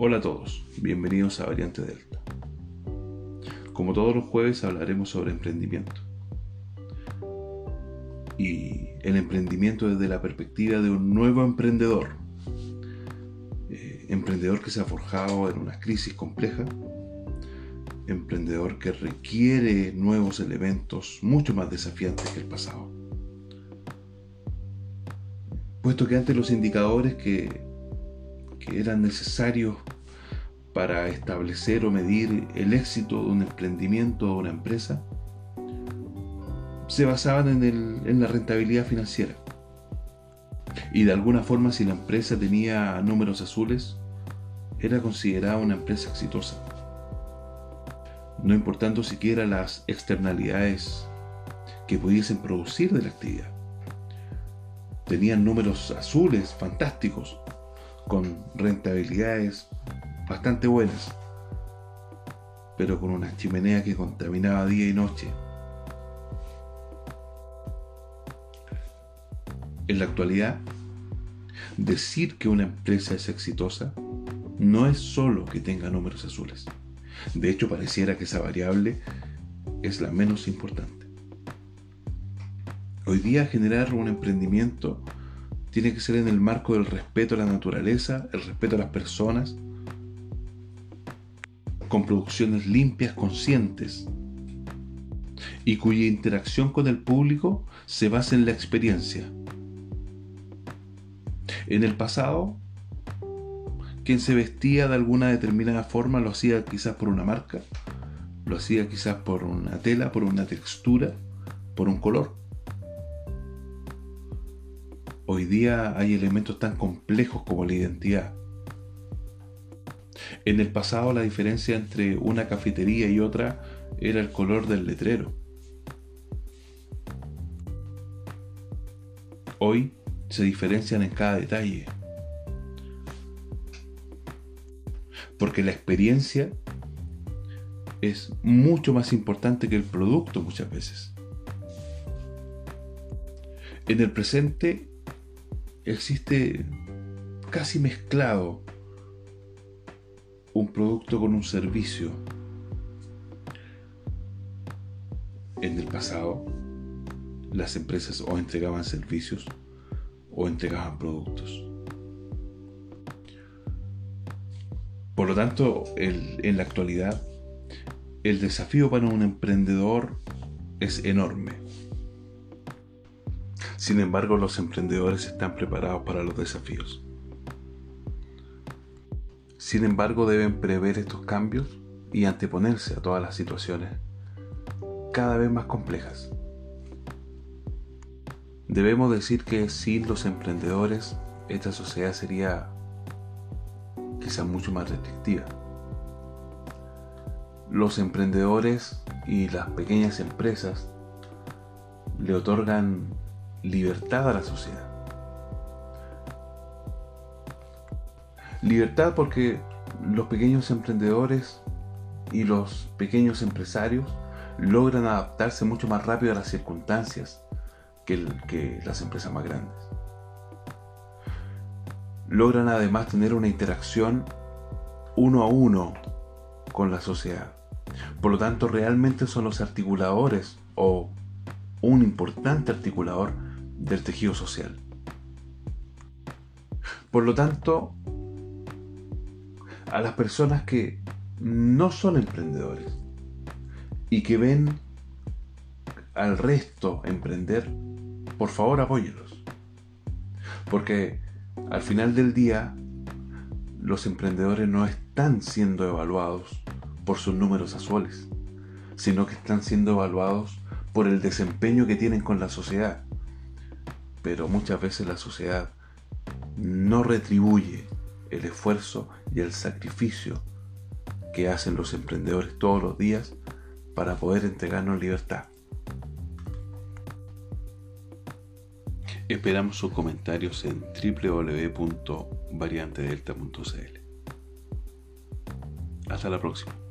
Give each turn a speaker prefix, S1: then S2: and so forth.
S1: Hola a todos, bienvenidos a Variante Delta. Como todos los jueves hablaremos sobre emprendimiento. Y el emprendimiento desde la perspectiva de un nuevo emprendedor. Eh, emprendedor que se ha forjado en una crisis compleja. Emprendedor que requiere nuevos elementos mucho más desafiantes que el pasado. Puesto que antes los indicadores que eran necesarios para establecer o medir el éxito de un emprendimiento o una empresa se basaban en, en, la rentabilidad financiera. Y de alguna forma si la empresa tenía números azules, era considerada una empresa exitosa. No importando siquiera las externalidades que pudiesen producir de la actividad. Tenían números azules fantásticos, con rentabilidades bastante buenas, pero con una chimenea que contaminaba día y noche. En la actualidad, decir que una empresa es exitosa no es solo que tenga números azules. De hecho, pareciera que esa variable es la menos importante. Hoy día generar un emprendimiento tiene que ser en el marco del respeto a la naturaleza, el respeto a las personas, con producciones limpias, conscientes, y cuya interacción con el público se basa en la experiencia. En el pasado, quien se vestía de alguna determinada forma lo hacía quizás por una marca, lo hacía quizás por una tela, por una textura, por un color. Hoy día hay elementos tan complejos como la identidad. En el pasado la diferencia entre una cafetería y otra era el color del letrero. Hoy se diferencian en cada detalle. Porque la experiencia es mucho más importante que el producto muchas veces. En el presente existe casi mezclado un producto con un servicio. En el pasado, las empresas o entregaban servicios o entregaban productos. Por lo tanto, en la actualidad, el desafío para un emprendedor es enorme. Sin embargo, los emprendedores están preparados para los desafíos. Sin embargo, deben prever estos cambios y anteponerse a todas las situaciones cada vez más complejas. Debemos decir que sin los emprendedores esta sociedad sería quizás mucho más restrictiva. Los emprendedores y las pequeñas empresas le otorgan libertad a la sociedad. Libertad porque los pequeños emprendedores y los pequeños empresarios logran adaptarse mucho más rápido a las circunstancias que, las empresas más grandes. Logran además tener una interacción uno a uno con la sociedad. Por lo tanto, realmente son los articuladores o un importante articulador del tejido social. Por lo tanto, a las personas que no son emprendedores y que ven al resto emprender, por favor apóyelos. Porque al final del día, los emprendedores no están siendo evaluados por sus números azules, sino que están siendo evaluados por el desempeño que tienen con la sociedad pero muchas veces la sociedad no retribuye el esfuerzo y el sacrificio que hacen los emprendedores todos los días para poder entregarnos libertad. Esperamos sus comentarios en www.variantedelta.cl. Hasta la próxima.